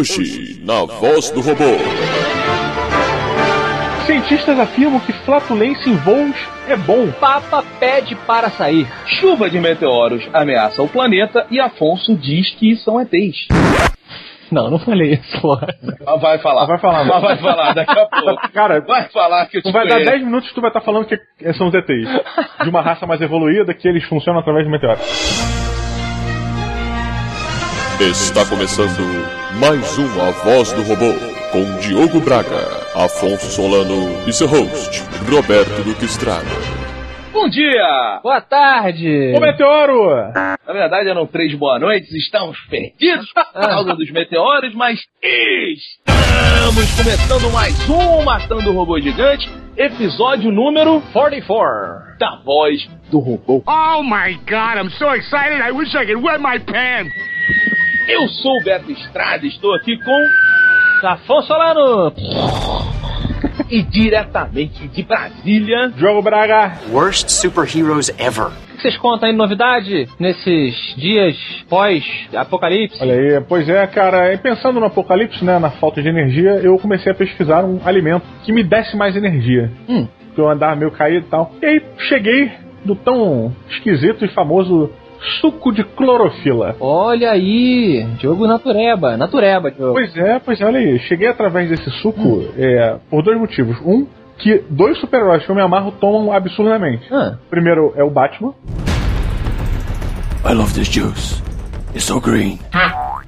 Hoje, na voz do robô. Cientistas afirmam que flatulência em voos é bom. Papa pede para sair. Chuva de meteoros ameaça o planeta e Afonso diz que são ETs. Não, não falei isso. Ah, Vai falar. Vai falar, Mas vai falar daqui a pouco. Cara, Vai falar que eu te não vai dar conheço. 10 minutos que tu vai estar falando que são os ETs. De uma raça mais evoluída que eles funcionam através de meteoros. Está começando mais um A Voz do Robô, com Diogo Braga, Afonso Solano e seu host, Roberto Duque Estrada. Bom dia! Boa tarde. Ô meteoro! Na verdade eram três boa noites, estamos perdidos por causa dos meteoros, mas estamos começando mais um Matando o Robô Gigante, episódio número 44. da voz do robô. Oh my god, I'm so excited, I wish I could wet my pants! Eu sou o Beto Estrada, estou aqui com Afonso Solano. e diretamente de Brasília, Diogo Braga! Worst superheroes ever. O que vocês contam aí de novidade nesses dias pós-apocalipse? Olha aí, pois é, cara, e pensando no apocalipse, né, na falta de energia, eu comecei a pesquisar um alimento que me desse mais energia. Hum. Eu andava meio caído e tal. E aí cheguei do tão esquisito e famoso suco de clorofila. Olha aí, Diogo Natureba. Natureba, Diogo. Pois é, pois é, olha aí. Cheguei através desse suco é, por dois motivos. Um, que dois super-heróis que eu me amarro tomam absurdamente. Ah, O primeiro é o Batman, I love this juice. It's so green.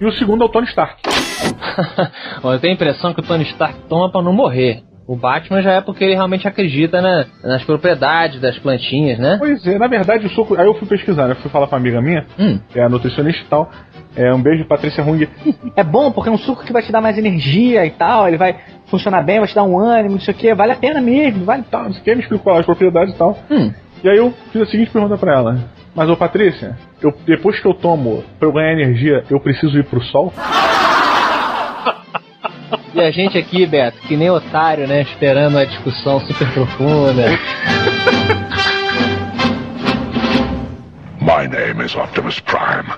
e o segundo é o Tony Stark. Eu tenho a impressão que o Tony Stark toma pra não morrer. O Batman já é porque ele realmente acredita na- nas propriedades das plantinhas, né? Pois é, na verdade o suco. Aí eu fui pesquisar, né? Fui falar com uma amiga minha, Hum. que é a nutricionista e tal. É, um beijo, Patrícia Hung. É bom porque é um suco que vai te dar mais energia e tal, ele vai funcionar bem, vai te dar um ânimo, não sei o que, vale a pena mesmo, vale. Tal, não sei o que, me explicou lá as propriedades e tal. Hum. E aí eu fiz a seguinte pergunta pra ela. Mas ô Patrícia, eu, depois que eu tomo pra eu ganhar energia, eu preciso ir pro sol? E a gente aqui, Beto, que nem otário, né? Esperando uma discussão super profunda. My name is Optimus Prime.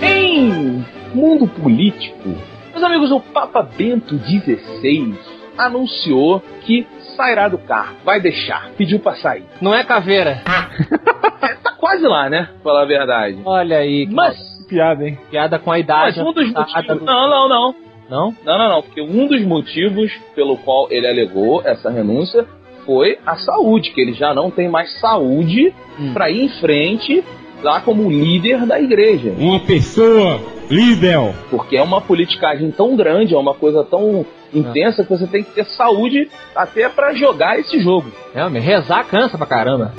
Em mundo político, meus amigos, o Papa Bento XVI anunciou que sairá do carro, vai deixar, pediu pra sair. Não é caveira. É, quase lá, né? Falar a verdade. Olha aí, que Mas, Piada, hein? piada com a mas idade. um dos motivos. Não, não, não. Não? Não, não, não. Porque um dos motivos pelo qual ele alegou essa renúncia foi a saúde, que ele já não tem mais saúde Hum. pra ir em frente lá como líder da igreja. Uma pessoa líder. Porque é uma politicagem tão grande, é uma coisa tão intensa que você tem que ter saúde até pra jogar esse jogo. Realmente, rezar cansa pra caramba.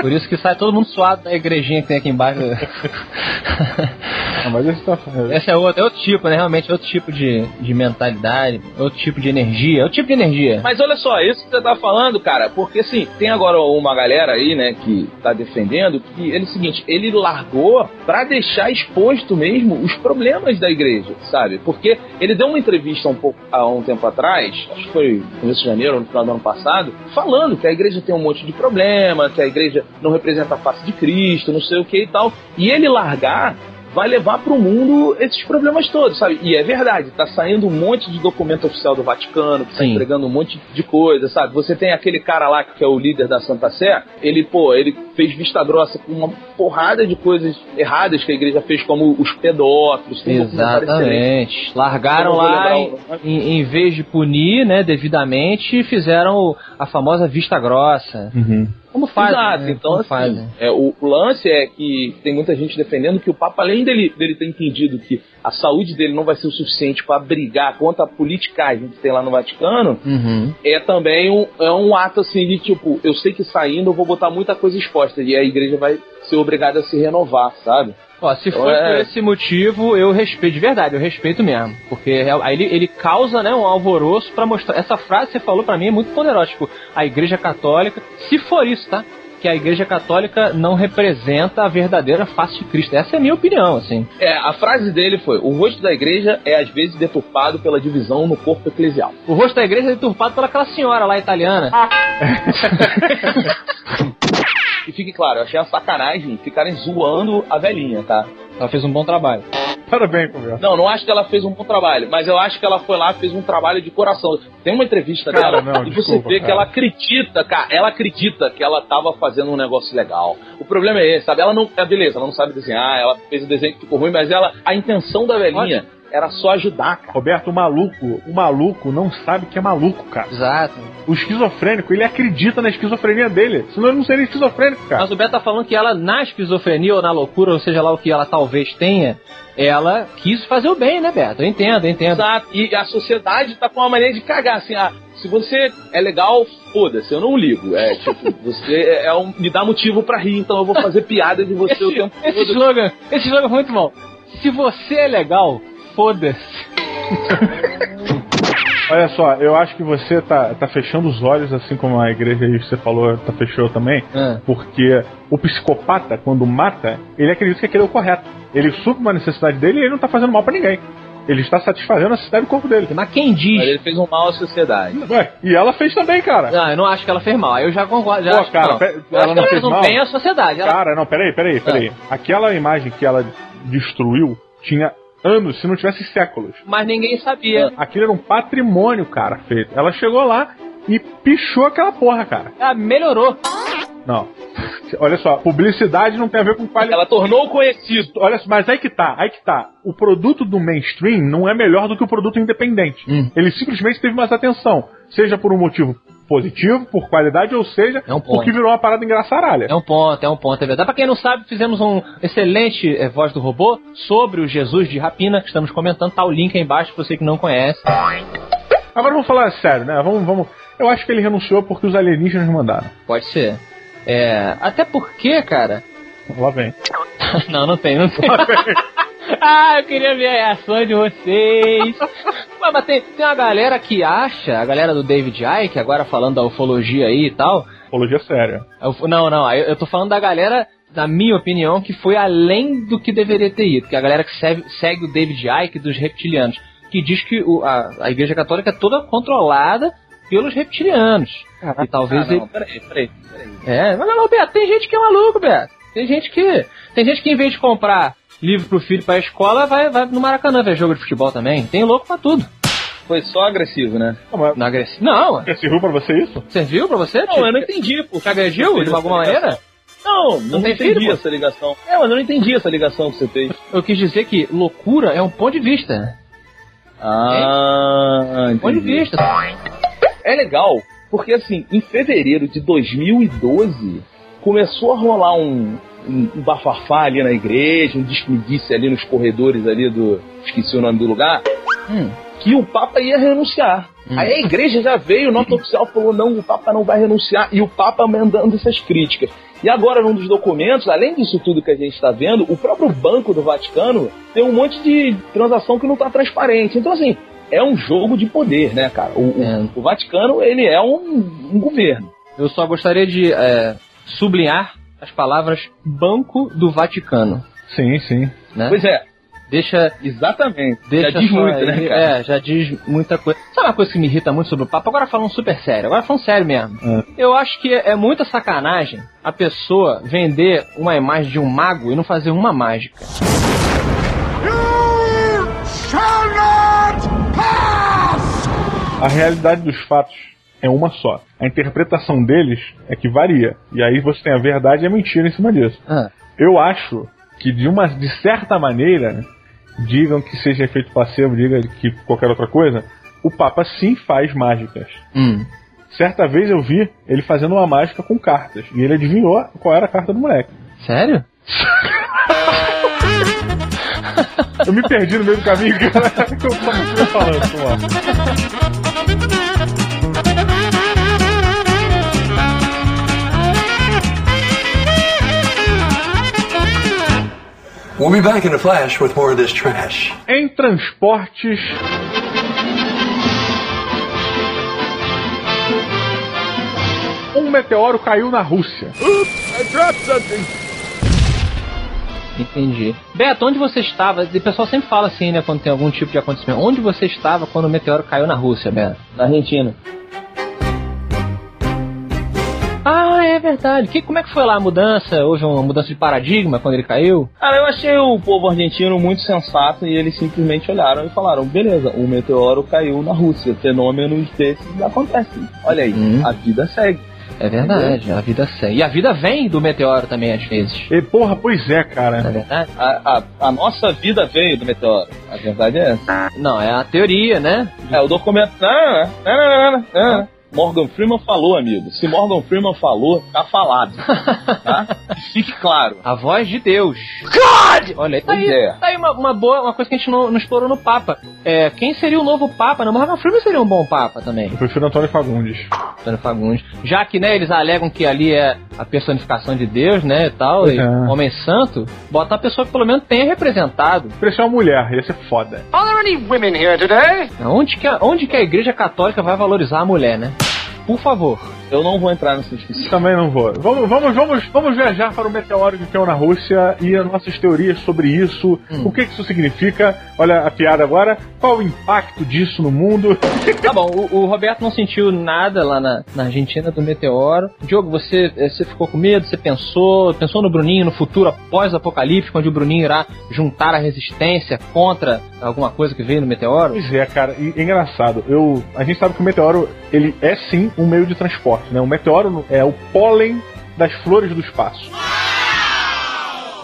Por isso que sai todo mundo suado da igrejinha que tem aqui embaixo. Mas esse tá. Esse é outro, é outro tipo, né? Realmente, outro tipo de, de mentalidade, outro tipo de energia, outro tipo de energia. Mas olha só, isso que você tá falando, cara, porque assim, tem agora uma galera aí, né, que tá defendendo que ele é o seguinte, ele largou pra deixar exposto mesmo os problemas da igreja, sabe? Porque ele deu uma entrevista um pouco há um tempo atrás, acho que foi no começo de janeiro ou no final do ano passado, falando que a igreja tem um monte de problema, que a igreja não representa a face de Cristo, não sei o que e tal. E ele largar vai levar para o mundo esses problemas todos, sabe? E é verdade, tá saindo um monte de documento oficial do Vaticano, que tá Sim. entregando um monte de coisa, sabe? Você tem aquele cara lá que é o líder da Santa Sé, ele, pô, ele fez vista grossa com uma porrada de coisas erradas que a igreja fez, como os pedófilos, tem um. Exatamente. Largaram lá, em, o- em- em vez de punir, né, devidamente, fizeram a famosa vista grossa. Uhum. Como fazem, Exato, né? então Como assim, fazem. é, o, o lance é que tem muita gente defendendo que o Papa, além dele, dele ter entendido que a saúde dele não vai ser o suficiente para brigar contra a politicagem que tem lá no Vaticano, Uhum. é também um, é um ato assim de tipo, eu sei que saindo eu vou botar muita coisa exposta e a igreja vai ser obrigada a se renovar, sabe? Ó, se Então for é- por esse motivo, eu respeito, de verdade, eu respeito mesmo. Porque aí ele, ele causa, né, um alvoroço pra mostrar. Essa frase que você falou pra mim é muito poderosa. Tipo, a igreja católica, se for isso, tá? Que a igreja católica não representa a verdadeira face de Cristo. Essa é a minha opinião, assim. É, a frase dele foi: o rosto da igreja é às vezes deturpado pela divisão no corpo eclesial. O rosto da igreja é deturpado pela aquela senhora lá italiana. E fique claro, eu achei uma sacanagem ficarem zoando a velhinha, tá? Ela fez um bom trabalho. Parabéns, conversa. Não, não acho que ela fez um bom trabalho, mas eu acho que ela foi lá e fez um trabalho de coração. Tem uma entrevista Cara, dela não, e desculpa, você vê que cara. ela acredita, cara, ela acredita que ela tava fazendo um negócio legal. O problema é esse, sabe? Ela não, é beleza, ela não sabe desenhar, ela fez o desenho que ficou ruim, mas ela, a intenção da velhinha era só ajudar, cara. Roberto, o maluco, o maluco não sabe que é maluco, cara. Exato. O esquizofrênico, ele acredita na esquizofrenia dele. Senão ele não seria esquizofrênico, cara. Mas o Beto tá falando que ela, na esquizofrenia ou na loucura, ou seja lá o que ela talvez tenha, ela quis fazer o bem, né, Beto? Eu entendo, eu entendo. Exato. E a sociedade tá com uma maneira de cagar, assim, ah, se você é legal, foda-se, eu não ligo. É, tipo, você é um, me dá motivo pra rir, então eu vou fazer piada de você o tempo Esse todo. slogan, esse slogan foi muito bom. Se você é legal, foda-se. Olha só, eu acho que você tá, tá fechando os olhos, assim como a igreja aí você falou, tá fechou também, Ah. porque o psicopata, quando mata, ele acredita que aquilo é o correto. Ele supre uma necessidade dele e ele não tá fazendo mal pra ninguém. Ele está satisfazendo a necessidade do corpo dele. Mas quem diz? Mas ele fez um mal à sociedade. Ué, e ela fez também, cara. Não, eu não acho que ela fez mal. Aí eu já concordo. Já Pô, acho que cara, não. pe- Eu ela acho não que ela fez fez um mal? bem à sociedade. Ela- Cara, não, peraí, peraí, peraí. Aquela imagem que ela destruiu tinha anos, se não tivesse séculos. Mas ninguém sabia. Aquilo era um patrimônio, cara, feito. Ela chegou lá e pichou aquela porra, cara. Ela melhorou. Não. Olha só, publicidade não tem a ver com qualidade. Ela tornou conhecido. Olha, só, mas aí que tá, aí que tá. O produto do mainstream não é melhor do que o produto independente. Hum. Ele simplesmente teve mais atenção. Seja por um motivo positivo, por qualidade, ou seja, É um porque virou uma parada engraçaralha. É um ponto, é um ponto, é verdade. Pra quem não sabe, fizemos um excelente eh, Voz do Robô sobre o Jesus de Rapina, que estamos comentando. Tá o link aí embaixo pra você que não conhece. Agora vamos falar sério, né? Vamos, vamos. Eu acho que ele renunciou porque os alienígenas mandaram. Pode ser. É, até porque, cara. Lá vem. não, não tem, não tem. ah, eu queria ver a reação de vocês. mas mas tem, tem uma galera que acha, a galera do David Icke, agora falando da ufologia aí e tal. Ufologia séria. Eu- não, não, eu, eu tô falando da galera, na minha opinião, que foi além do que deveria ter ido. Que é a galera que segue, segue o David Icke dos reptilianos. Que diz que o- a, a igreja católica é toda controlada pelos reptilianos. e talvez Ah, ele- não, peraí, peraí, peraí. é, mas não, Beto, tem gente que é maluco, Beto. Tem gente que. Tem gente que em vez de comprar livro pro filho pra escola, vai, vai no Maracanã ver jogo de futebol também. Tem louco pra tudo. Foi só agressivo, né? Não, mas Não agressivo. Não, serviu pra você isso? serviu pra você? Não, eu não entendi, pô. Te agrediu de alguma maneira? Não, não, tem entendi filho, essa ligação. É, mas eu não entendi essa ligação que você fez. Eu quis dizer que loucura é um ponto de vista. Ah, Um ponto de entendi. vista. É legal, porque assim, em fevereiro de 2012, começou a rolar um, um, um bafafá ali na igreja, um despedice ali nos corredores ali do. Esqueci o nome do lugar. Hum. Que o Papa ia renunciar. Hum. Aí a igreja já veio, nota oficial falou: não, o Papa não vai renunciar. E o Papa mandando essas críticas. E agora, num dos documentos, além disso tudo que a gente está vendo, o próprio Banco do Vaticano tem um monte de transação que não está transparente. Então, assim, é um jogo de poder, né, cara? O, o- É. o Vaticano, ele é um, um governo. Eu só gostaria de é, sublinhar as palavras Banco do Vaticano. Sim, sim. Né? Pois é, Deixa exatamente. Deixa Já diz muito, aí, né, cara? É, já diz muita coisa. Sabe uma coisa que me irrita muito sobre o Papa? Agora falando super sério, agora falando sério mesmo. É. Eu acho que é muita sacanagem a pessoa vender uma imagem de um mago e não fazer uma mágica. A realidade dos fatos é uma só. A interpretação deles é que varia. E aí você tem a verdade e a mentira em cima disso. Ah, Eu acho que de uma de certa maneira, digam que seja efeito placebo, diga que qualquer outra coisa, o Papa sim faz mágicas. hum. Certa vez eu vi ele fazendo uma mágica com cartas. E ele adivinhou qual era a carta do moleque. Sério? Eu me perdi no meio do caminho, cara. Eu só continuei falando, vamos We'll be back in a flash with more of this trash. Em transportes. Um meteoro caiu na Rússia. Entendi. Beto, onde você estava? O pessoal sempre fala assim, né, quando tem algum tipo de acontecimento. Onde você estava quando o meteoro caiu na Rússia, Beto? Na Argentina. É é verdade. Que, como é que foi lá a mudança? Houve uma mudança de paradigma quando ele caiu? Cara, eu achei o povo argentino muito sensato e eles simplesmente olharam e falaram: beleza, o meteoro caiu na Rússia. Fenômenos desses acontecem. Olha aí, Hum. a vida segue. É verdade, a vida segue. E a vida vem do meteoro também, às vezes. E, porra, pois é, Não é cara. verdade? A, a, a nossa vida veio do meteoro. A verdade é essa. Não, é a teoria, né? É, o documento. Não, não, não, não, não, não. Morgan Freeman falou, amigo. Se Morgan Freeman falou, tá falado. Tá? Que Fique claro. A voz de Deus. God! Olha, tá aí, é. tá aí uma, uma boa, uma coisa que a gente não, não explorou no Papa. É, quem seria o novo Papa? Não, Morgan Freeman seria um bom Papa também. Eu prefiro Antônio Fagundes. Antônio Fagundes. Já que, né, eles alegam que ali é a personificação de Deus, né, e tal, e É. homem santo, bota uma pessoa que pelo menos tenha representado. Preferir uma mulher, ia ser foda. Are there any women here today? Onde que, a, onde que a igreja católica vai valorizar a mulher, né? Por favor. Eu não vou entrar nessa discussão. Também não vou. Vamos, vamos, vamos, vamos viajar para o meteoro que caiu na Rússia e as nossas teorias sobre isso. O que, isso significa? Olha a piada agora. Qual o impacto disso no mundo? Tá bom, o, o Roberto não sentiu nada lá na, na Argentina do meteoro. Diogo, você, eh, você ficou com medo? Você pensou? Pensou no Bruninho no futuro após-apocalíptico, onde o Bruninho irá juntar a resistência contra alguma coisa que veio no meteoro? Pois é, cara, e é engraçado. Eu, a gente sabe que o meteoro ele é sim um meio de transporte, né? O meteoro é o pólen das flores do espaço.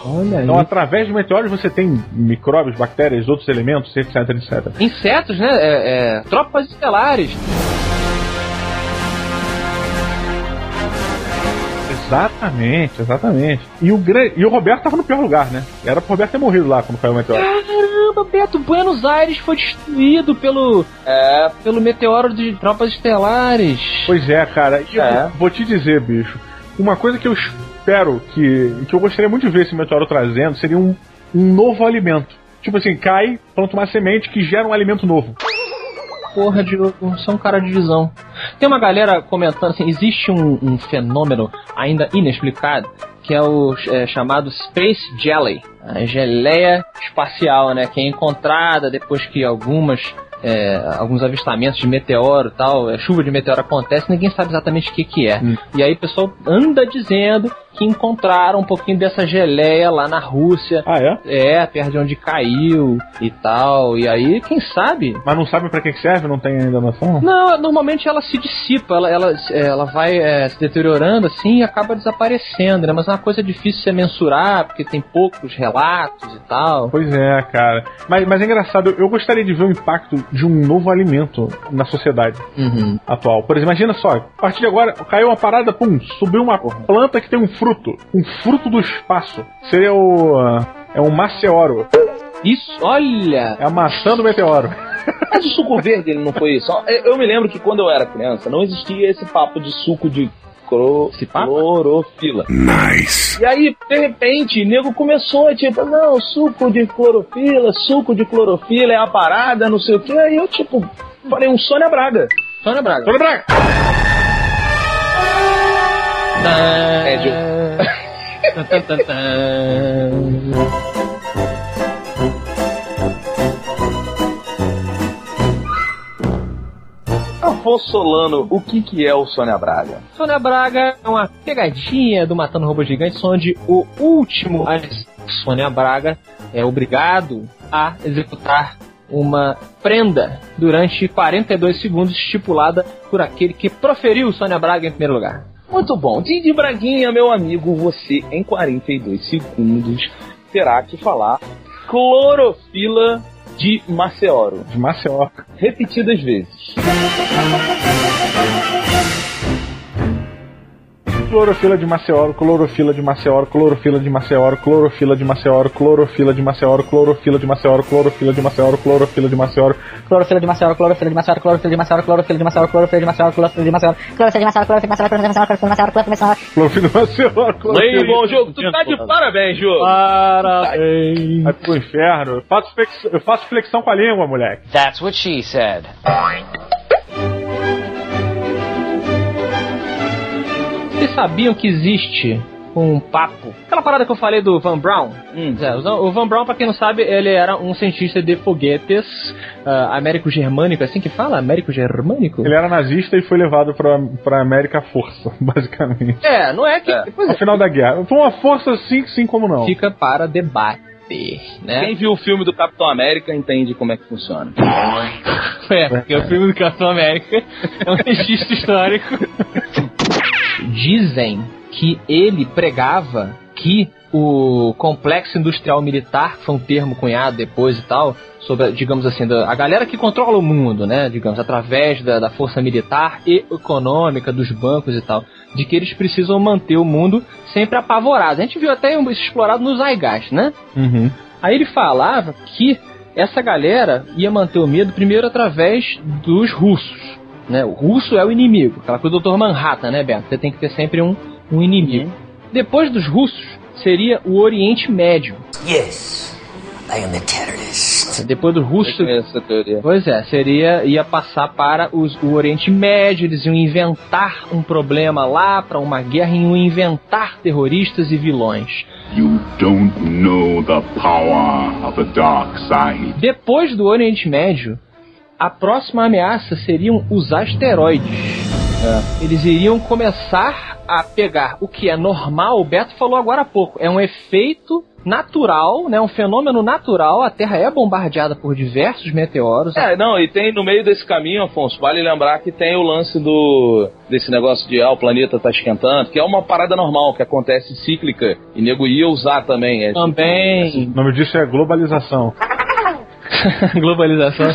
Olha Então, através de meteoros você tem micróbios, bactérias, outros elementos, etc, etc. Insetos, né? É, é, tropas estelares. Exatamente, exatamente. E o, e o Roberto tava no pior lugar, né? Era pro Roberto ter morrido lá quando caiu o meteoro. Caramba, Beto, Buenos Aires foi destruído pelo, É, pelo meteoro de tropas estelares. Pois é, cara. E eu É. vou te dizer, bicho, uma coisa que eu espero que, que eu gostaria muito de ver esse meteoro trazendo seria um, um novo alimento. Tipo assim, cai, planta uma semente que gera um alimento novo. Porra, Diogo, você é um cara de visão. Tem uma galera comentando assim, existe um, um fenômeno ainda inexplicado, que é o é, chamado Space Jelly, a geleia espacial, né, que é encontrada depois que algumas é, alguns avistamentos de meteoro tal, é, chuva de meteoro acontece, ninguém sabe exatamente o que que é. Hum. E aí o pessoal anda dizendo que encontraram um pouquinho dessa geleia lá na Rússia, Ah, é? é, perto de onde caiu e tal. E aí, quem sabe, Mas não sabe pra que serve? Não tem ainda noção? não, normalmente ela se dissipa, ela, ela, ela vai é, se deteriorando assim e acaba desaparecendo, né? Mas é uma coisa difícil de se mensurar, porque tem poucos relatos e tal. Pois é, cara. Mas, mas é engraçado, eu gostaria de ver o impacto de um novo alimento na sociedade Uhum. atual. Por exemplo, imagina só, a partir de agora caiu uma parada, pum, subiu uma planta que tem um fruto. Um fruto do espaço. Seria o. ah, É um maceoro. Isso, olha! É a maçã do meteoro. mas o suco verde ele não foi isso. Eu me lembro que quando eu era criança não existia esse papo de suco de cro- clorofila. Nice. E aí, de repente, o nego começou, tipo, não, suco de clorofila, suco de clorofila é a parada, não sei o que. Aí eu, tipo, falei, um Sônia Braga. Sônia Braga. Tony Braga! É, tan, tan, tan. Afonso Solano, o que que é o Sônia Braga? Sônia Braga é uma pegadinha do Matando Robô Gigantes, onde o último Sônia Braga é obrigado a executar uma prenda durante 42 segundos estipulada por aquele que proferiu Sônia Braga em primeiro lugar. Muito bom. Didi Braguinha, meu amigo, você em 42 segundos terá que falar clorofila de Maceoro. De Maceió. Repetidas vezes. Clorofila de Maceió, clorofila de Maceió, clorofila de Maceió, clorofila de Maceió, clorofila de Maceió, clorofila de Maceió, clorofila de Maceió, clorofila de Maceió. Clorofila de Maceió, clorofila de Maceió, clorofila de Maceió, clorofila de Maceió, clorofila de Maceió, clorofila de Maceió, clorofila de Maceió, clorofila de Maceió, clorofila de Maceió, clorofila de Maceió, clorofila de Maceió. Clorofila de Maceió, clorofila Aí, bom jogo, tu tá de parabéns, jogo. Parabéns! Vai pro inferno. Eu faço, flexão, eu faço flexão com a língua, moleque. That's what she said. Vocês sabiam que existe um papo. Aquela parada que eu falei do Van Braun. Hum. É, o Van Braun, pra quem não sabe, ele era um cientista de foguetes uh, américo-germânico, assim que fala? Américo-germânico? Ele era nazista e foi levado pra, pra América à força, basicamente. É, não é que. É. Pois No é, final da guerra. Foi uma força sim, sim como não. fica para debate. Né? Quem viu o filme do Capitão América entende como é que funciona. É, porque o filme do Capitão América é um registro histórico. Dizem que ele pregava que o complexo industrial militar, que foi um termo cunhado depois e tal, sobre, digamos assim, a galera que controla o mundo, né, digamos, através da, da força militar e econômica, dos bancos e tal, de que eles precisam manter o mundo sempre apavorado. A gente viu até isso explorado no Zeitgeist, né? Uhum. Aí ele falava que essa galera ia manter o medo primeiro através dos russos. Né? O russo é o inimigo, aquela coisa do Dr. Manhattan, né, Beto? Você tem que ter sempre um, um inimigo. Depois dos russos, seria o Oriente Médio. Yes, I am a terrorist. Depois dos russos. conheço essa teoria. Pois é, seria ia passar para os- o Oriente Médio, eles iam inventar um problema lá para uma guerra, iam inventar terroristas e vilões. You don't know the power of the dark side. Depois do Oriente Médio, a próxima ameaça seriam os asteroides. Eles iriam começar a pegar o que é normal, o Beto falou agora há pouco, é um efeito natural, né, um fenômeno natural, a Terra é bombardeada por diversos meteoros. É, não, e tem no meio desse caminho, Afonso, vale lembrar que tem o lance do desse negócio de ah, o planeta tá esquentando, que é uma parada normal, que acontece cíclica, e nego ia usar também. É, Também O nome disso é globalização. globalização.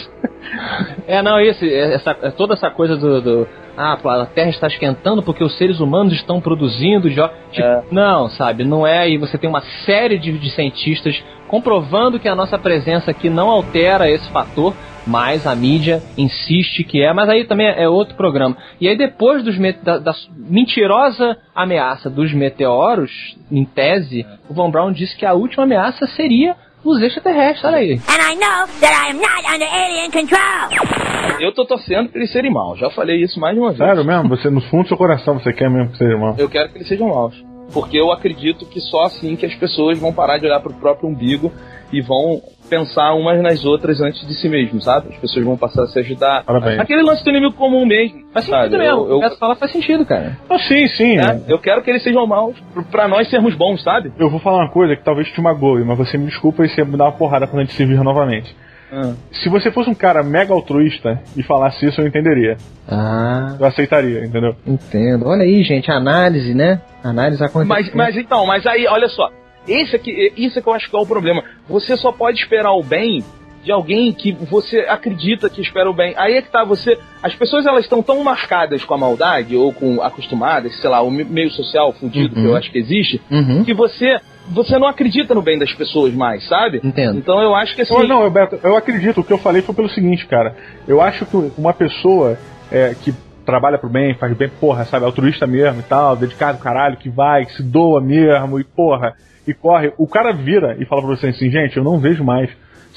É, não, isso, essa, toda essa coisa do, do- Ah, a Terra está esquentando porque os seres humanos estão produzindo. Tipo, É. Não, sabe, não é. E você tem uma série de, de cientistas comprovando que a nossa presença aqui não altera esse fator, mas a mídia insiste que é. Mas aí também é outro programa. E aí, depois dos da, da mentirosa ameaça dos meteoros, em tese, o Von Braun disse que a última ameaça seria os extraterrestres. Olha aí. And I know that I am not under alien control. Eu tô torcendo pra eles serem maus, já falei isso mais de uma vez. Sério mesmo? Você, no fundo do seu coração, você quer mesmo que seja irmão. Eu quero que eles sejam maus. Porque eu acredito que só assim que as pessoas vão parar de olhar pro próprio umbigo e vão pensar umas nas outras antes de si mesmo, sabe? As pessoas vão passar a se ajudar. Parabéns. Aquele lance do inimigo comum mesmo. Faz sabe? sentido mesmo. Eu, O Beto fala faz sentido, cara. Ah, sim, sim. eu, é, eu quero que eles sejam maus pr- pra nós sermos bons, sabe? Eu vou falar uma coisa que talvez te magoe, mas você me desculpa e você me dá uma porrada quando a gente se vir novamente. Ah. Se você fosse um cara mega altruísta e falasse isso, eu entenderia. Ah, Eu aceitaria, entendeu? entendo. Olha aí, gente, a análise, né? A análise acontece. Mas, mas então, mas aí, olha só. Esse aqui, isso é que eu acho que é o problema. Você só pode esperar o bem de alguém que você acredita que espera o bem. Aí é que tá, você. As pessoas elas estão tão marcadas com a maldade, ou com acostumadas, sei lá, o me- meio social fudido que eu acho que existe, Uhum. que você. Você não acredita no bem das pessoas mais, sabe? Entendo. Então eu acho que assim. Não, não, eu, Beto, eu acredito. O que eu falei foi pelo seguinte, cara. Eu acho que uma pessoa é, que trabalha pro bem, faz bem, porra, sabe, altruísta mesmo e tal, dedicado caralho, que vai, que se doa mesmo e porra, e corre. O cara vira e fala pra você assim, gente, eu não vejo mais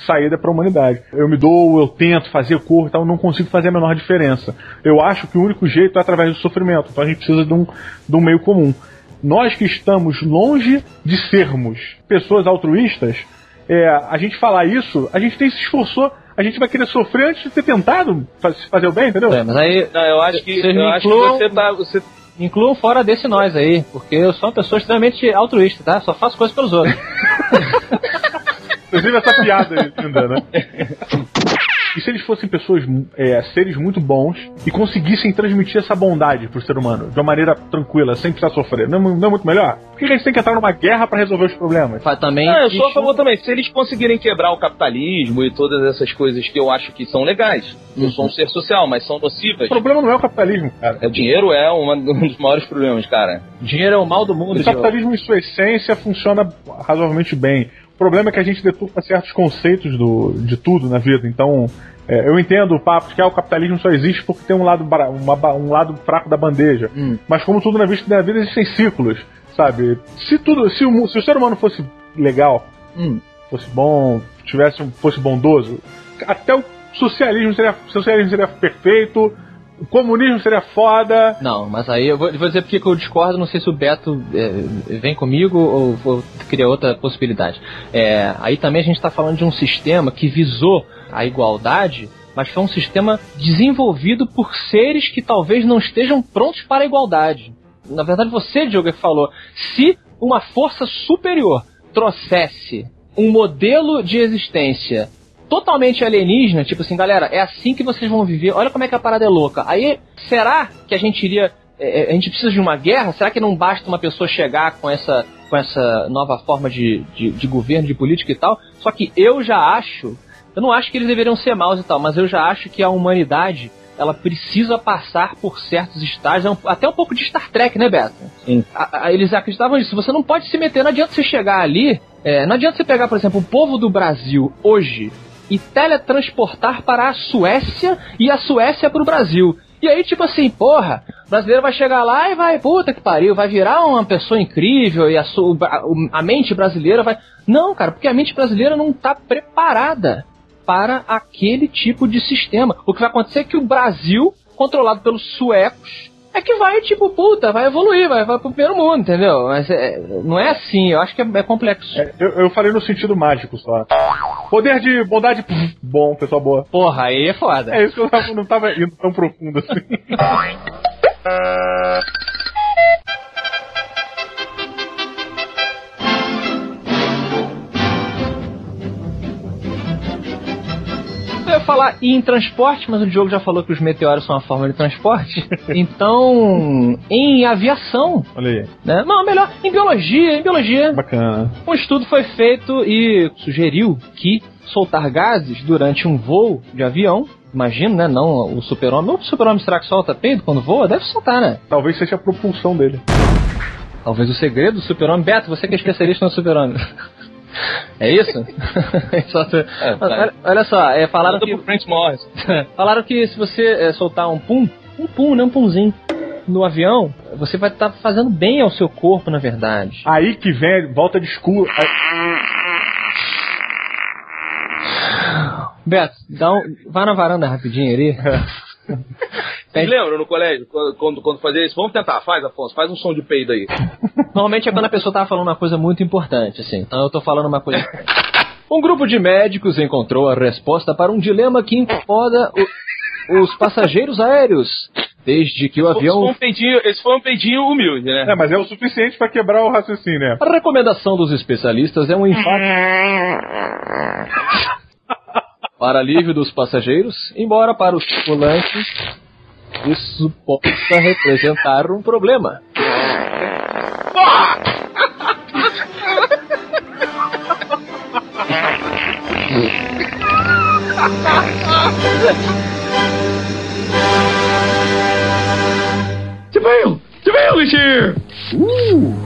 saída pra humanidade. Eu me dou, eu tento fazer cor e tal, eu não consigo fazer a menor diferença. Eu acho que o único jeito é através do sofrimento. Então a gente precisa de um, de um meio comum. Nós que estamos longe de sermos pessoas altruístas, é, a gente falar isso, a gente tem se esforçou, a gente vai querer sofrer antes de ter tentado faz- fazer o bem, entendeu? É, mas aí Não, eu acho que, eu acho que incluam- você tá. Você, incluam fora desse nós aí, porque eu sou uma pessoa extremamente altruísta, tá? Só faço coisas pelos outros. Inclusive essa piada aí, linda, né? E se eles fossem pessoas, é, seres muito bons e conseguissem transmitir essa bondade pro ser humano de uma maneira tranquila, sem precisar sofrer, não, é não é muito melhor? Por que eles têm que entrar numa guerra pra resolver os problemas? Fa- Também. Ah, eu sou a favor também. Se eles conseguirem quebrar o capitalismo e todas essas coisas que eu acho que são legais. Eu sou um ser social, mas são nocivas. O problema não é o capitalismo, cara. É, O dinheiro é uma- um dos maiores problemas, cara. Dinheiro é o mal do mundo, O capitalismo, em sua essência, funciona razoavelmente bem. O problema é que a gente deturpa certos conceitos do, de tudo na vida. Então, é, eu entendo o papo de que ah, o capitalismo só existe porque tem um lado, uma um lado fraco da bandeja. Hum. Mas como tudo na vida, na vida existem ciclos, sabe? Se tudo, se o, se o ser humano fosse legal, Hum. fosse bom, tivesse fosse bondoso, até o socialismo seria, socialismo seria perfeito, o comunismo seria foda. Não, mas aí eu vou, vou dizer porque que eu discordo, não sei se o Beto é, vem comigo ou vou criar outra possibilidade. É, aí também a gente está falando de um sistema que visou a igualdade, mas foi um sistema desenvolvido por seres que talvez não estejam prontos para a igualdade. Na verdade, você, Diogo, que falou, se uma força superior trouxesse um modelo de existência totalmente alienígena, tipo assim, galera, é assim que vocês vão viver, olha como é que a parada é louca. Aí, será que a gente iria. é, é, a gente precisa de uma guerra? Será que não basta uma pessoa chegar com essa, com essa nova forma de, de, de governo, de política e tal? Só que eu já acho. Eu não acho que eles deveriam ser maus e tal, mas eu já acho que a humanidade ela precisa passar por certos estágios, é até um pouco de Star Trek, né, Beto? Sim. A- a- eles acreditavam nisso. Você não pode se meter, não adianta você chegar ali. é, não adianta você pegar, por exemplo, o povo do Brasil hoje e teletransportar para a Suécia e a Suécia para o Brasil. E aí, tipo assim, porra, o brasileiro vai chegar lá e vai, puta que pariu, vai virar uma pessoa incrível e a, su- a- mente brasileira vai. Não, cara, porque a mente brasileira não tá preparada para aquele tipo de sistema. O que vai acontecer é que o Brasil, controlado pelos suecos, é que vai, tipo, puta, vai evoluir, vai, vai pro primeiro mundo, entendeu? Mas é, não é assim, eu acho que é, é complexo. Eu, eu falei no sentido mágico só. Poder de bondade, pff, bom, pessoa boa. Porra, aí é foda. É isso que eu não tava indo tão profundo assim. Falar em transporte, mas o Diogo já falou que os meteoros são uma forma de transporte. Então, em aviação, Olha aí, né? Não, melhor, em biologia, em biologia. bacana. Um estudo foi feito e sugeriu que soltar gases durante um voo de avião, imagino, né? Não o super-homem. O super-homem será que solta peido quando voa? Deve soltar, né? Talvez seja a propulsão dele. Talvez o segredo do super-homem. Beto, você que é especialista no super-homem. É isso? Só tu- É, tá. olha, olha só, é, falaram que, pro Frank Morris. falaram que se você é, soltar um pum, um pum, né, um pumzinho, no avião, você vai estar fazendo bem ao seu corpo, na verdade. Aí que vem, volta de escuro. aí- Beto, dá um, vai na varanda rapidinho ali. Vocês lembram no colégio, quando, quando, fazia isso? Vamos tentar, faz, Afonso, faz um som de peido aí. Normalmente é quando a pessoa tava falando uma coisa muito importante, assim. Então eu tô falando uma coisa. Um grupo de médicos encontrou a resposta para um dilema que incomoda o- os passageiros aéreos. Desde que o Esse foi avião. um peidinho, esse foi um peidinho humilde, né? É, mas é o suficiente pra quebrar o raciocínio, né? A recomendação dos especialistas é um enfado. para alívio dos passageiros, embora para os tripulantes isso possa representar um problema. Is here!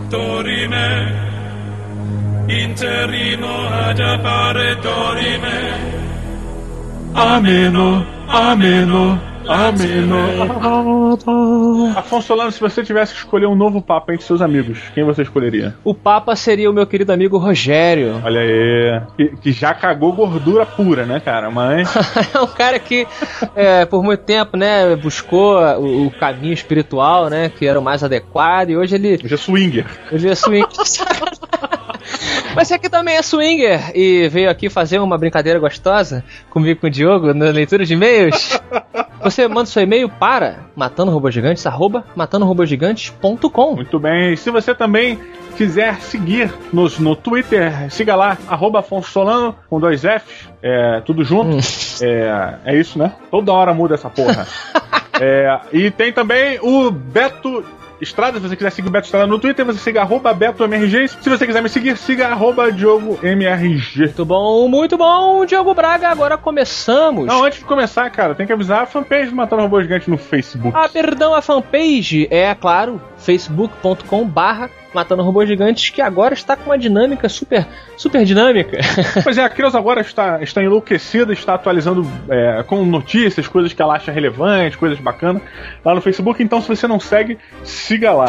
Dorime, interino ad appare dorime. Ameno, ameno, ameno. Afonso Solano, se você tivesse que escolher um novo papa entre seus amigos, quem você escolheria? O Papa seria o meu querido amigo Rogério. Olha aí. Que, que já cagou gordura pura, né, cara? Mas. é um cara que, é, por muito tempo, né, buscou o, o caminho espiritual, né, que era o mais adequado, e hoje ele. Hoje é swinger. Hoje é swinger. Mas você aqui também é swinger e veio aqui fazer uma brincadeira gostosa comigo e com o Diogo na leitura de e-mails. Você manda seu e-mail para matandorobogigantes, arroba matandorobogigantes.com. Muito bem. E se você também quiser seguir nos, no Twitter, siga lá, arroba Afonso Solano, com dois Fs, é, tudo junto. É, é isso, né? Toda hora muda essa porra. É, e tem também o Beto Estrada, se você quiser seguir o Beto Estrada no Twitter, você siga arroba BetoMRG. Se você quiser me seguir, siga arroba DiogoMRG. Muito bom, muito bom, Diogo Braga. Agora começamos. Não, antes de começar, cara, tem que avisar a fanpage do Matando Robô Gigante no Facebook. Ah, perdão, a fanpage é, claro, facebook.com barra Matando Robôs Gigantes, que agora está com uma dinâmica super, super dinâmica. Pois é, a Creus agora está, está enlouquecida, está atualizando é, com notícias, coisas que ela acha relevantes, coisas bacanas lá no Facebook. Então, se você não segue, siga lá.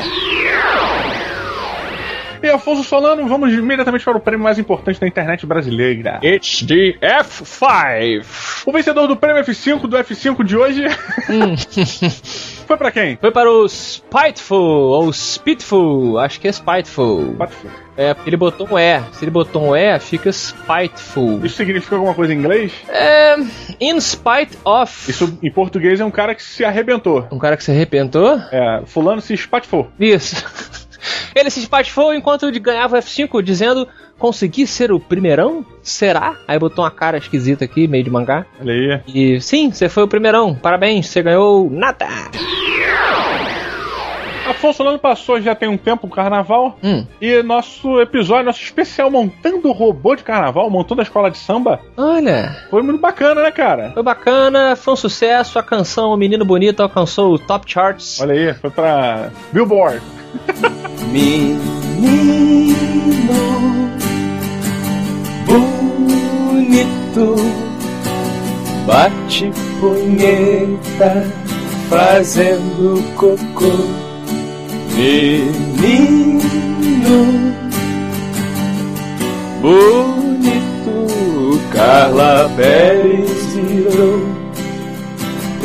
E Afonso Solano, vamos imediatamente para o prêmio mais importante da internet brasileira. It's the F5. O vencedor do prêmio F5 do F5 de hoje foi para quem? Foi para o Spiteful, ou Spiteful, acho que é Spiteful. Spiteful. É, ele botou um E. Se ele botou um E, fica Spiteful. Isso significa alguma coisa em inglês? É. In spite of. Isso em português é um cara que se arrebentou. Um cara que se arrebentou? É, fulano se espatifou. Isso. Ele se espatifou enquanto ele ganhava o F5, dizendo: Consegui ser o primeirão? Será? Aí botou uma cara esquisita aqui, meio de mangá. Olha aí. E sim, você foi o primeirão. Parabéns, você ganhou nada. Afonso Solano passou já tem um tempo o carnaval. Hum. E nosso episódio, nosso especial montando robô de carnaval, montando a escola de samba. Olha. Foi muito bacana, né, cara? Foi bacana, foi um sucesso. A canção O Menino Bonito alcançou o top charts. Olha aí, foi pra Billboard. Menino bonito, bate punheta fazendo cocô. Menino bonito, Carla Pérez virou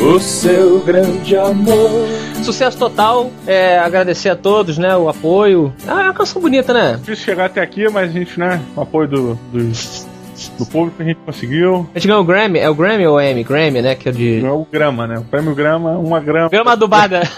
o seu grande amor. Sucesso total, é, agradecer a todos, né, o apoio. Ah, é uma canção bonita, né? Difícil chegar até aqui, mas a gente, né, o apoio do, do, do público a gente conseguiu. A gente ganhou o Grammy, é o Grammy ou o Emmy? Grammy, né, que é de... Ganhou o grama, né, o prêmio grama, uma grama. Grama adubada.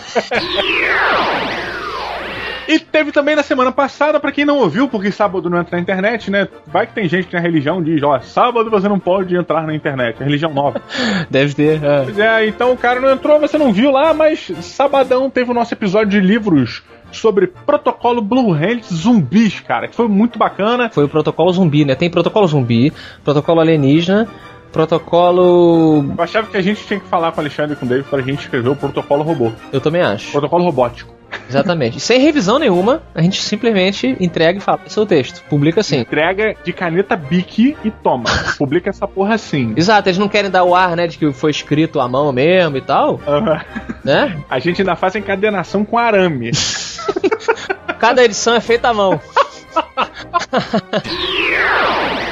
E teve também na semana passada, pra quem não ouviu, porque sábado não entra na internet, né? Vai que tem gente que na religião diz, ó, sábado você não pode entrar na internet, é religião nova. Deve ter, é. Pois é, então o cara não entrou, você não viu lá, mas sabadão teve o nosso episódio de livros sobre protocolo Blue Hand zumbis, cara, que foi muito bacana. Foi o protocolo zumbi, né? Tem protocolo zumbi, protocolo alienígena, protocolo. Eu achava que a gente tinha que falar com o Alexandre e com o David pra gente escrever o protocolo robô. Eu também acho. Protocolo robótico. Exatamente. Sem revisão nenhuma, a gente simplesmente entrega e fala: esse é o texto. Publica assim. Entrega de caneta bique e toma. Publica essa porra assim. Exato, eles não querem dar o ar, né, de que foi escrito à mão mesmo e tal. Uhum. Né? A gente ainda faz encadenação com arame. Cada edição é feita à mão.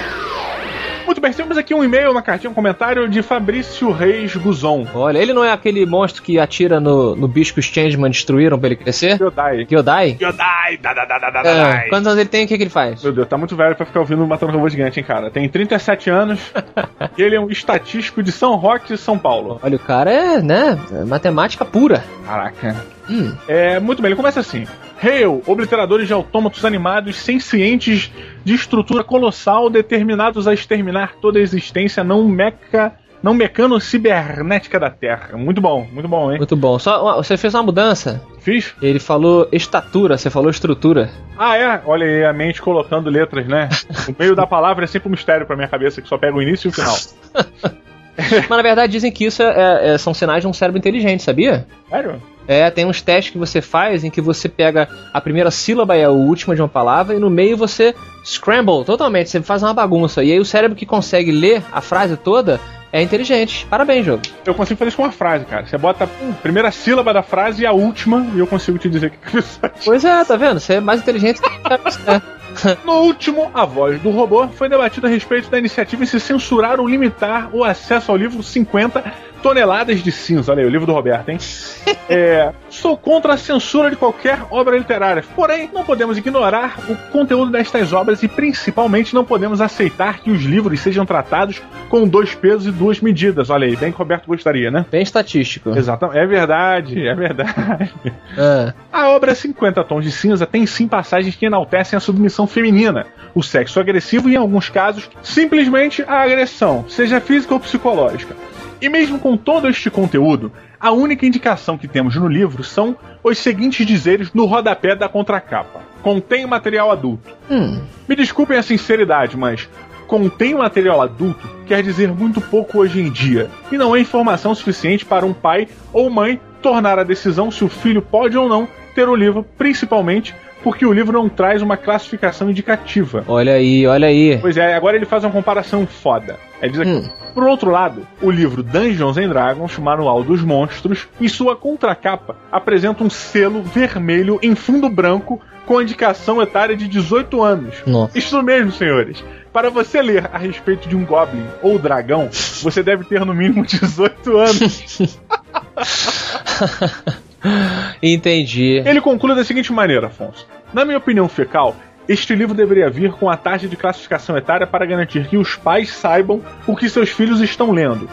Muito bem, temos aqui um e-mail, uma cartinha, um comentário de Fabrício Reis Guzon. Olha, ele não é aquele monstro que atira no, no bicho que os Changeman destruíram pra ele crescer? Gyodai. Gyodai? Gyodai, da, da, da, da, da, é. Quantos anos ele tem? O que, que ele faz? Meu Deus, tá muito velho pra ficar ouvindo Matando Robô Gigante, hein, cara. Tem 37 anos e ele é um estatístico de São Roque, São Paulo. Olha, o cara é, né, é matemática pura. Caraca. Hum. É, muito bem, ele começa assim. Hail, obliteradores de autômatos animados sencientes de estrutura colossal determinados a exterminar toda a existência não meca não mecano cibernética da Terra. Muito bom, muito bom, hein? Muito bom. Só você fez uma mudança? Fiz. Ele falou estatura, você falou estrutura. Ah, é? Olha aí a mente colocando letras, né? o meio da palavra é sempre um mistério pra minha cabeça, que só pega o início e o final. Mas na verdade dizem que isso é, é, são sinais de um cérebro inteligente, sabia? Sério? É, tem uns testes que você faz em que você pega a primeira sílaba e a última de uma palavra e no meio você scramble totalmente, você faz uma bagunça. E aí o cérebro que consegue ler a frase toda é inteligente. Parabéns, jogo. Eu consigo fazer isso com uma frase, cara. Você bota a primeira sílaba da frase e a última e eu consigo te dizer o que é Pois é, tá vendo? Você é mais inteligente que No último, a voz do robô foi debatida a respeito da iniciativa em se censurar ou limitar o acesso ao livro 50 toneladas de cinza. Olha aí, o livro do Roberto, hein? É, sou contra a censura de qualquer obra literária. Porém, não podemos ignorar o conteúdo destas obras e, principalmente, não podemos aceitar que os livros sejam tratados com dois pesos e duas medidas. Olha aí, bem que o Roberto gostaria, né? Bem estatístico. Exatamente. É verdade, é verdade. É. A obra 50 Tons de Cinza tem sim passagens que enaltecem a submissão feminina, o sexo agressivo e, em alguns casos, simplesmente a agressão, seja física ou psicológica. E mesmo com todo este conteúdo, a única indicação que temos no livro são os seguintes dizeres no rodapé da contracapa: contém material adulto. Hum. Me desculpem a sinceridade, mas contém material adulto quer dizer muito pouco hoje em dia, e não é informação suficiente para um pai ou mãe tornar a decisão se o filho pode ou não ter o livro, principalmente porque o livro não traz uma classificação indicativa. Olha aí, olha aí. Pois é, agora ele faz uma comparação foda. Ele diz aqui, Hum. por outro lado, o livro Dungeons and Dragons, Manual dos Monstros, em sua contracapa, apresenta um selo vermelho em fundo branco com a indicação etária de 18 anos. Nossa. Isso mesmo, senhores. Para você ler a respeito de um Goblin ou dragão, você deve ter no mínimo 18 anos. Entendi. Ele conclui da seguinte maneira, Afonso. Na minha opinião fecal, este livro deveria vir com a taxa de classificação etária para garantir que os pais saibam o que seus filhos estão lendo.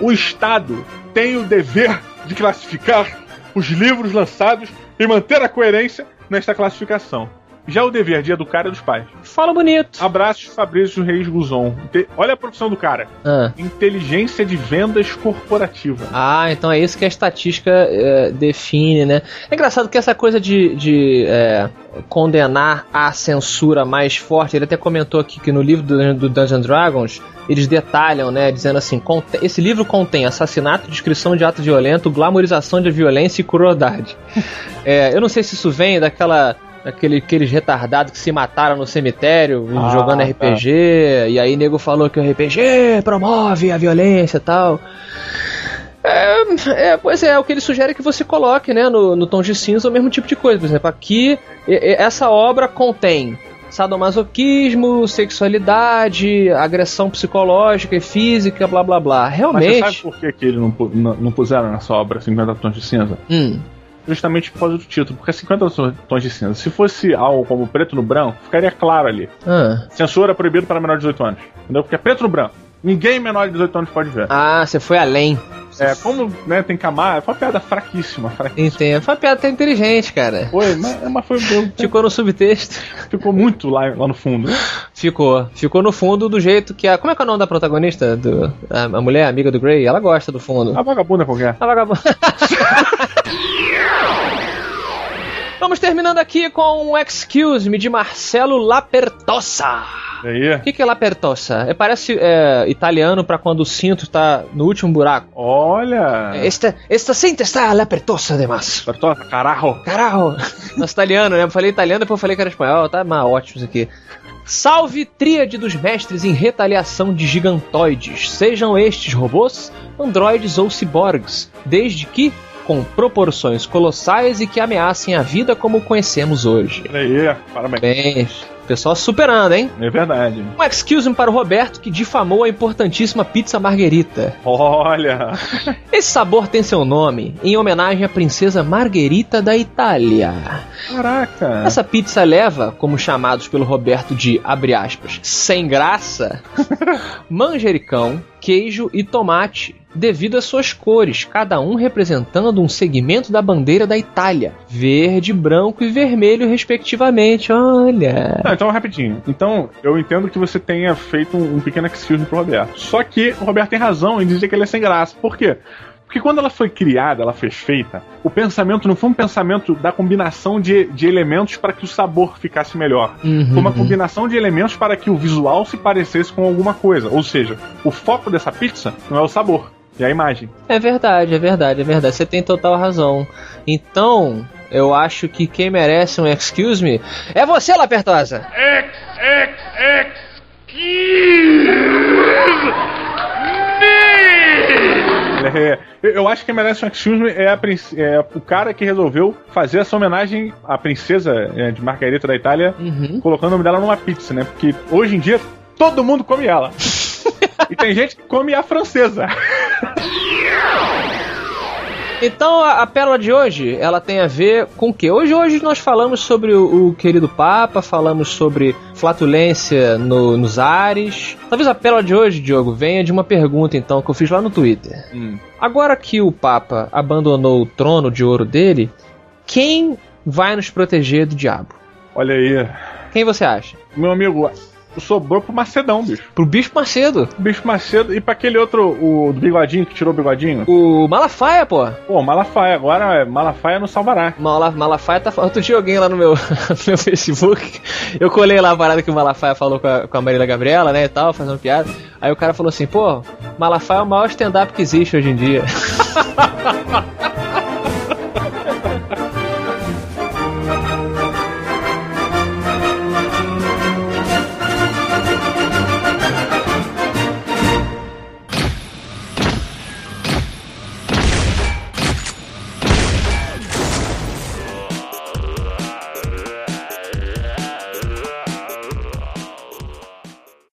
O Estado tem o dever de classificar os livros lançados e manter a coerência nesta classificação. Já o dever de educar é dos pais. Fala bonito. Abraços, Fabrício Reis Guzon. Olha a profissão do cara. Ah. Inteligência de vendas corporativa. Ah, então é isso que a estatística é, define, né? É engraçado que essa coisa de, de, é, condenar a censura mais forte, ele até comentou aqui que no livro do, do Dungeons Dragons eles detalham, né, dizendo assim, "Conte- esse livro contém assassinato, descrição de ato violento, glamorização de violência e crueldade. É, eu não sei se isso vem daquela Aquele, aqueles retardados que se mataram no cemitério Ah, jogando tá. RPG, e aí nego falou que o RPG promove a violência e tal. É, é, pois é, o que ele sugere é que você coloque né, no, no tom de cinza o mesmo tipo de coisa. Por exemplo, aqui, essa obra contém sadomasoquismo, sexualidade, agressão psicológica e física, blá blá blá. Mas você Realmente. sabe por que, que eles não, não, não puseram nessa obra 50 tons de cinza? Hum. Justamente por causa do título, porque é 50 tons de cinza. Se fosse algo como preto no branco, ficaria claro ali. Ah. Censura é proibido para menor de 18 anos. Entendeu? Porque é preto no branco. Ninguém menor de 18 anos pode ver. Ah, você foi além. É, como né, tem camada, foi uma piada fraquíssima, fraquíssima. Entendo. Foi uma piada até inteligente, cara. Foi, mas, mas foi. Ficou no subtexto. Ficou muito lá, lá no fundo. Ficou. Ficou no fundo do jeito que a. Como é que é o nome da protagonista? Do, a, a mulher, amiga do Grey? Ela gosta do fundo. A vagabunda qualquer. A vagabunda. Vamos terminando aqui com um Excuse Me de Marcelo Lapertossa. E aí? O que, que é Lapertossa? É, parece é, italiano pra quando o cinto tá no último buraco. Olha! Esta, esta cinta está Lapertossa demais. Lapertossa, carajo! Carajo! Nossa, italiano, né? Eu falei italiano, depois eu falei que era espanhol. Tá mas ótimo isso aqui. Salve tríade dos mestres em retaliação de gigantoides, sejam estes robôs, androides ou ciborgues, desde que com proporções colossais e que ameacem a vida como conhecemos hoje. Aí, parabéns. Bem, pessoal superando, hein? É verdade. Um excuse para o Roberto que difamou a importantíssima pizza marguerita. Olha! Esse sabor tem seu nome em homenagem à princesa Margherita da Itália. Caraca! Essa pizza leva, como chamados pelo Roberto de, abre aspas, sem graça, manjericão, queijo e tomate, devido às suas cores, cada um representando um segmento da bandeira da Itália, verde, branco e vermelho, respectivamente. Olha. Então rapidinho. Então, eu entendo que você tenha feito um, um pequeno excuse pro Roberto. Só que o Roberto tem razão em dizer que ele é sem graça. Por quê? Porque quando ela foi criada, ela foi feita, o pensamento não foi um pensamento da combinação de, de elementos para que o sabor ficasse melhor. Uhum, Foi uma combinação de elementos para que o visual se parecesse com alguma coisa. Ou seja, o foco dessa pizza não é o sabor, é a imagem. É verdade, é verdade, é verdade. Você tem total razão. Então, eu acho que quem merece um excuse me é você, Lapertosa. X, X, X, É, eu- acho que merece um excuse me é, a é o cara que resolveu fazer essa homenagem à princesa é, de Margarita da Itália, Uhum. colocando o nome dela numa pizza, né? Porque hoje em dia todo mundo come ela. e tem gente que come a francesa. Então a, a pérola de hoje, ela tem a ver com o quê? Hoje, hoje nós falamos sobre o, o querido Papa, falamos sobre flatulência no- nos ares. Talvez a pérola de hoje, Diogo, venha de uma pergunta então que eu fiz lá no Twitter. Agora que o Papa abandonou o trono de ouro dele, quem vai nos proteger do diabo? Olha aí. Quem você acha? Meu amigo, sobrou pro Macedão, bicho. Pro Bispo Macedo. Bicho Macedo e pra aquele outro, o do bigodinho que tirou o bigodinho. O Malafaia, pô. Pô, Malafaia, agora é Malafaia no Salvará. Mala, Malafaia tá falando. Outro dia alguém lá no meu, no meu Facebook, eu colei lá a parada que o Malafaia falou com a, com a Marília Gabriela, né, e tal, fazendo piada. Aí o cara falou assim, pô, Malafaia é o maior stand-up que existe hoje em dia.